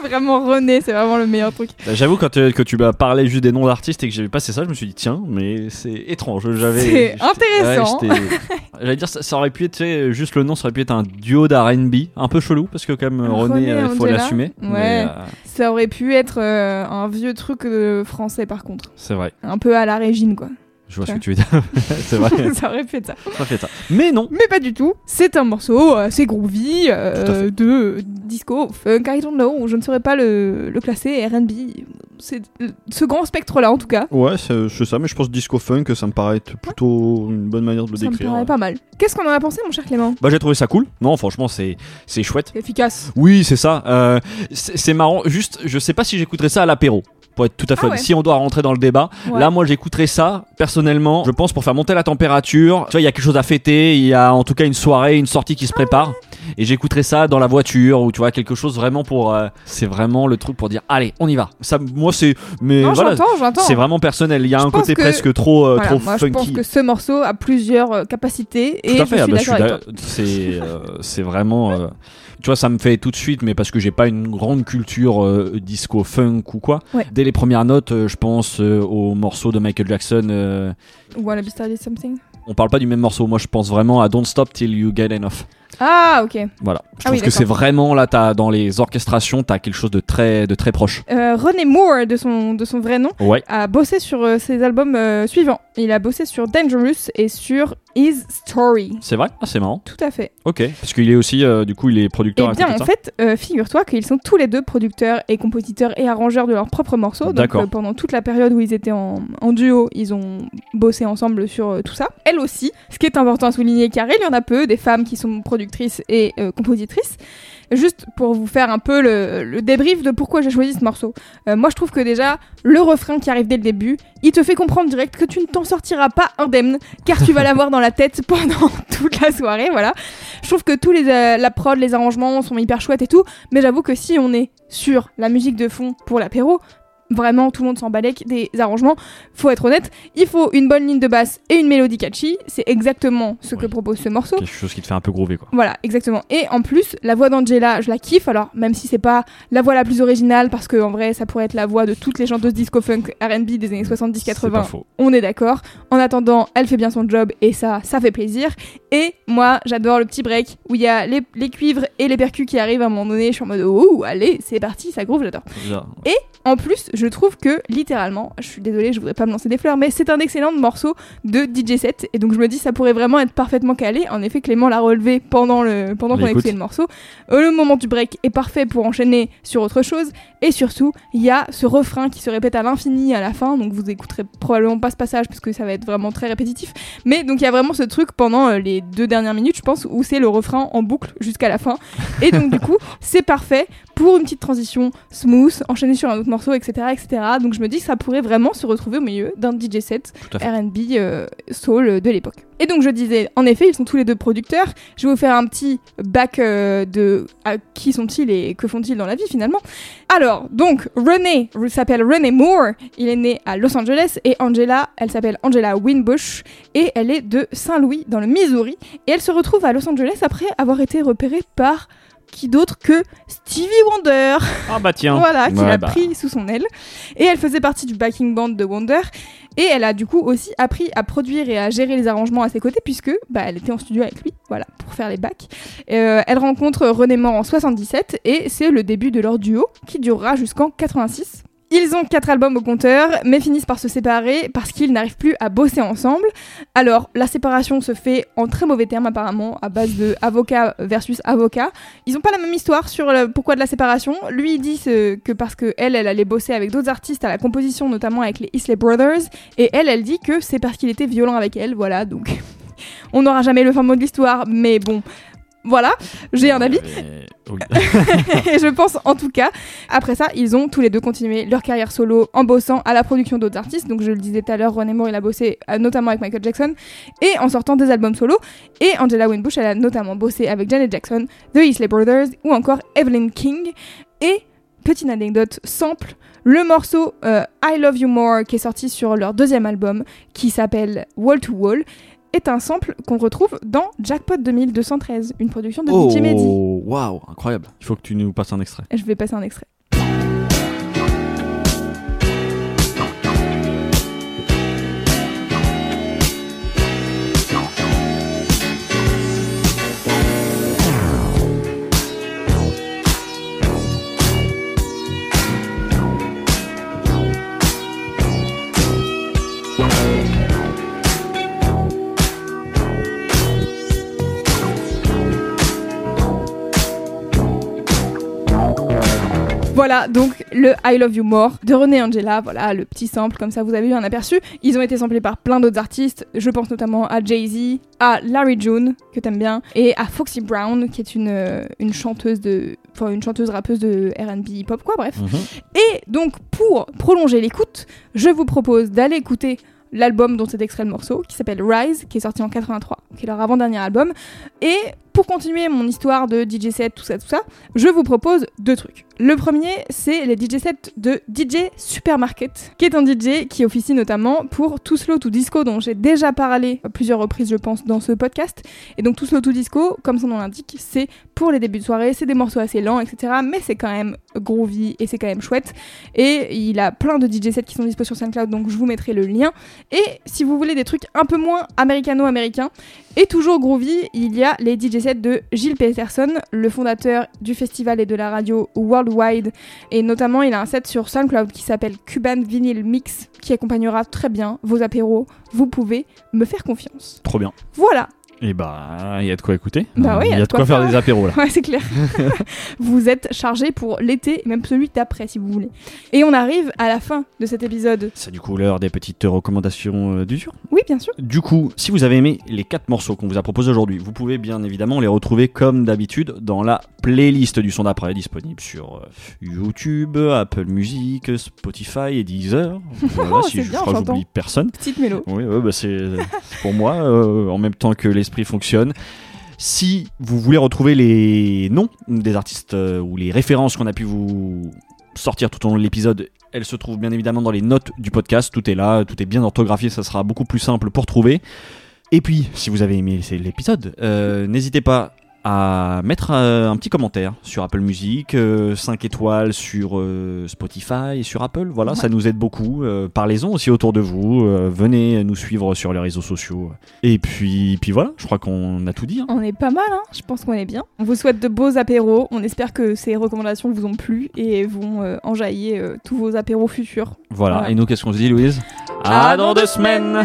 vraiment René, c'est vraiment le meilleur truc. Bah, J'avoue, quand euh, que tu m'as parlé juste des noms d'artistes et que j'avais passé ça, je me suis dit, tiens, mais c'est étrange. J'avais. C'est intéressant. ouais, J'allais dire, ça, ça aurait pu être, tu juste le nom, ça aurait pu être un duo d'R&B, un peu chelou, parce que quand même, René, René, euh, il faut Angela. l'assumer. Ouais. euh, Ça aurait pu être euh, un vieux truc euh, français par contre. c'est vrai. Un peu à la Régine quoi. Je vois ce que tu veux dire. c'est vrai. ça aurait être ça. ça fait ça. Mais non. Mais pas du tout. C'est un morceau assez groovy euh, fait. de disco, funk, I don't know. Je ne saurais pas le, le classer. R&B, c'est ce grand spectre-là en tout cas. Ouais, c'est ça, mais je pense disco funk, ça me paraît être plutôt une bonne manière de le Ça me décrire. paraît pas mal. Qu'est-ce qu'on en a pensé, mon cher Clément? Bah, j'ai trouvé ça cool. Non, franchement, c'est c'est chouette. Efficace. Oui, c'est ça. Euh, c'est c'est marrant. Juste, je sais pas si j'écouterais ça à l'apéro. Pour être tout à fait Ah ouais. Si on doit rentrer dans le débat, Ouais. là, moi, j'écouterais ça personnellement. Je pense pour faire monter la température. Tu vois, il y a quelque chose à fêter. Il y a en tout cas une soirée, une sortie qui se prépare. Et j'écouterais ça dans la voiture ou tu vois quelque chose vraiment pour. euh, c'est vraiment le truc pour dire allez, on y va. Ça, moi, c'est. Mais non, voilà. j'entends, j'entends. C'est vraiment personnel. Il y a Je un côté que- presque trop, euh, Voilà, trop moi, je pense funky. que ce morceau a plusieurs euh, capacités et Tout à fait, je ah suis bah, d'accord. C'est euh, c'est vraiment. tu vois, ça me fait tout de suite, mais parce que j'ai pas une grande culture euh, disco funk ou quoi. Ouais. Dès les premières notes, euh, je pense euh, au morceau de Michael Jackson. euh, Wanna be started something on parle pas du même morceau. Moi, je pense vraiment à Don't Stop Till You Get Enough. Ah, ok. Voilà. Je Ah trouve oui, que c'est vraiment là, as, dans les orchestrations, t'as quelque chose de très, de très proche. Euh, René Moore, de son, de son vrai nom, Ouais. a bossé sur euh, ses albums euh, suivants. Il a bossé sur Dangerous et sur His Story. C'est vrai? Ah, c'est marrant. Tout à fait. Ok. Parce qu'il est aussi, euh, du coup, il est producteur. Eh bien, en fait, euh, figure-toi qu'ils sont tous les deux producteurs et compositeurs et arrangeurs de leurs propres morceaux. Donc, D'accord. euh, pendant toute la période où ils étaient en, en duo, ils ont bossé ensemble sur tout ça. Elle aussi, ce qui est important à souligner, car il y en a peu, des femmes qui sont productrices et compositrices. Juste pour vous faire un peu le, le débrief de pourquoi j'ai choisi ce morceau. Euh, moi, je trouve que déjà, le refrain qui arrive dès le début, il te fait comprendre direct que tu ne t'en sortiras pas indemne, car tu vas l'avoir dans la tête pendant toute la soirée, voilà. Je trouve que tous les euh, la prod, les arrangements sont hyper chouettes et tout, mais j'avoue que si on est sur la musique de fond pour l'apéro, vraiment tout le monde s'en balèque des arrangements. Faut être honnête, il faut une bonne ligne de basse et une mélodie catchy. C'est exactement ce que propose ce morceau. Quelque chose qui te fait un peu groover, quoi. Voilà, exactement. Et en plus, la voix d'Angela, je la kiffe. Alors, même si c'est pas la voix la plus originale, parce que en vrai, ça pourrait être la voix de toutes les chanteuses disco funk R&B des années C'est pas 70-80 faux. on est d'accord. En attendant, elle fait bien son job et ça, ça fait plaisir. Et moi, j'adore le petit break où il y a les, les cuivres et les percus qui arrivent à un moment donné. Je suis en mode, oh, allez, c'est parti, ça groove, j'adore. Déjà, En plus, je trouve que littéralement, je suis désolée, je voudrais pas me lancer des fleurs, mais c'est un excellent morceau de DJ set. Et donc je me dis, ça pourrait vraiment être parfaitement calé. En effet, Clément l'a relevé pendant le pendant qu'on écoutait le morceau. Euh, le moment du break est parfait pour enchaîner sur autre chose. Et surtout, il y a ce refrain qui se répète à l'infini à la fin. Donc vous écouterez probablement pas ce passage parce que ça va être vraiment très répétitif. Mais donc il y a vraiment ce truc pendant euh, les deux dernières minutes, je pense, où c'est le refrain en boucle jusqu'à la fin. Et donc du coup, c'est parfait pour une petite transition smooth, enchaîner sur un autre morceau, etc., etc. Donc je me dis que ça pourrait vraiment se retrouver au milieu d'un DJ set. R&B euh, soul euh, de l'époque. Et donc je disais, en effet, ils sont tous les deux producteurs. Je vais vous faire un petit back euh, de à qui sont-ils et que font-ils dans la vie finalement. Alors, donc René s'appelle René Moore. Il est né à Los Angeles et Angela, elle s'appelle Angela Winbush et elle est de Saint-Louis dans le Missouri. Et elle se retrouve à Los Angeles après avoir été repérée par qui d'autre que Stevie Wonder. Ah bah tiens. Voilà, qui Ouais, l'a bah, pris sous son aile. Et elle faisait partie du backing band de Wonder. Et elle a du coup aussi appris à produire et à gérer les arrangements à ses côtés, puisque bah, elle était en studio avec lui, voilà, pour faire les backs. Euh, elle rencontre René Mort en 77 et c'est le début de leur duo qui durera jusqu'en 86. Ils ont quatre albums au compteur, mais finissent par se séparer parce qu'ils n'arrivent plus à bosser ensemble. Alors, la séparation se fait en très mauvais termes apparemment, à base de avocat versus avocat. Ils ont pas la même histoire sur le pourquoi de la séparation. Lui, il dit ce- que parce que elle, elle allait bosser avec d'autres artistes à la composition, notamment avec les Isley Brothers, et elle, elle dit que c'est parce qu'il était violent avec elle. Voilà, donc on n'aura jamais le fin mot de l'histoire, mais bon. Voilà, j'ai un avis. euh, oui. Et je pense en tout cas, après ça, ils ont tous les deux continué leur carrière solo en bossant à la production d'autres artistes. Donc je le disais tout à l'heure, René Moore, il a bossé euh, notamment avec Michael Jackson et en sortant des albums solo. Et Angela Winbush, elle a notamment bossé avec Janet Jackson, The Isley Brothers ou encore Evelyn King. Et petite anecdote sample, le morceau euh, I Love You More qui est sorti sur leur deuxième album qui s'appelle Wall to Wall. Est un sample qu'on retrouve dans Jackpot 2213, une production de Oh, DJ Mehdi. waouh, incroyable. Il faut que tu nous passes un extrait. Je vais passer un extrait. Voilà, donc le I Love You More de René Angela, voilà le petit sample, comme ça vous avez eu un aperçu. Ils ont été samplés par plein d'autres artistes, je pense notamment à Jay-Z, à Larry June, que t'aimes bien, et à Foxy Brown, qui est une, euh, une chanteuse de. Enfin, une chanteuse rappeuse de RB hip-hop, quoi, bref. Mhm. Et donc, pour prolonger l'écoute, je vous propose d'aller écouter l'album dont c'est extrait le morceau, qui s'appelle Rise, qui est sorti en 83, qui est leur avant-dernier album. Et pour continuer mon histoire de DJ set, tout ça, tout ça, je vous propose deux trucs. Le premier, c'est les DJ sets de DJ Supermarket, qui est un DJ qui officie notamment pour Too Slow to Disco, dont j'ai déjà parlé à plusieurs reprises, je pense, dans ce podcast. Et donc Too Slow to Disco, comme son nom l'indique, c'est pour les débuts de soirée, c'est des morceaux assez lents, etc. Mais c'est quand même groovy et c'est quand même chouette. Et il a plein de DJ sets qui sont dispo sur SoundCloud, donc je vous mettrai le lien. Et si vous voulez des trucs un peu moins américano-américains, et toujours groovy, il y a les DJ sets de Gilles Peterson, le fondateur du festival et de la radio Worldwide. Et notamment, il a un set sur SoundCloud qui s'appelle Cuban Vinyl Mix, qui accompagnera très bien vos apéros. Vous pouvez me faire confiance. Trop bien. Voilà, Et bah, il y a de quoi écouter. Bah oui, il y a de quoi, faire faire. des apéros là. Ouais, c'est clair. vous êtes chargé pour l'été, même celui d'après si vous voulez. Et on arrive à la fin de cet épisode. C'est du coup l'heure des petites recommandations euh, du jour. Oui, bien sûr. Du coup, si vous avez aimé les quatre morceaux qu'on vous a proposés aujourd'hui, vous pouvez bien évidemment les retrouver comme d'habitude dans la playlist du son d'après, disponible sur euh, YouTube, Apple Music, Spotify et Deezer. Voilà, si c'est je bien, crois j'oublie personne. Petite mélo. Oui, ouais, bah c'est pour moi, euh, en même temps que l'esprit fonctionne. Si vous voulez retrouver les noms des artistes euh, ou les références qu'on a pu vous sortir tout au long de l'épisode, elles se trouvent bien évidemment dans les notes du podcast. Tout est là, tout est bien orthographié, ça sera beaucoup plus simple pour trouver. Et puis, si vous avez aimé l'épisode, euh, n'hésitez pas à mettre euh, un petit commentaire sur Apple Music, 5 étoiles sur euh, Spotify et sur Apple. Voilà, Ouais. ça nous aide beaucoup. Euh, Parlez-en aussi autour de vous. euh, venez nous suivre sur les réseaux sociaux. Et puis, puis voilà, je crois qu'on a tout dit. hein. On est pas mal, hein je pense qu'on est bien. On vous souhaite de beaux apéros. On espère que ces recommandations vous ont plu et vont euh, enjailler euh, tous vos apéros futurs. Voilà. Voilà. Et nous, qu'est-ce qu'on se dit, Louise? À dans deux semaines.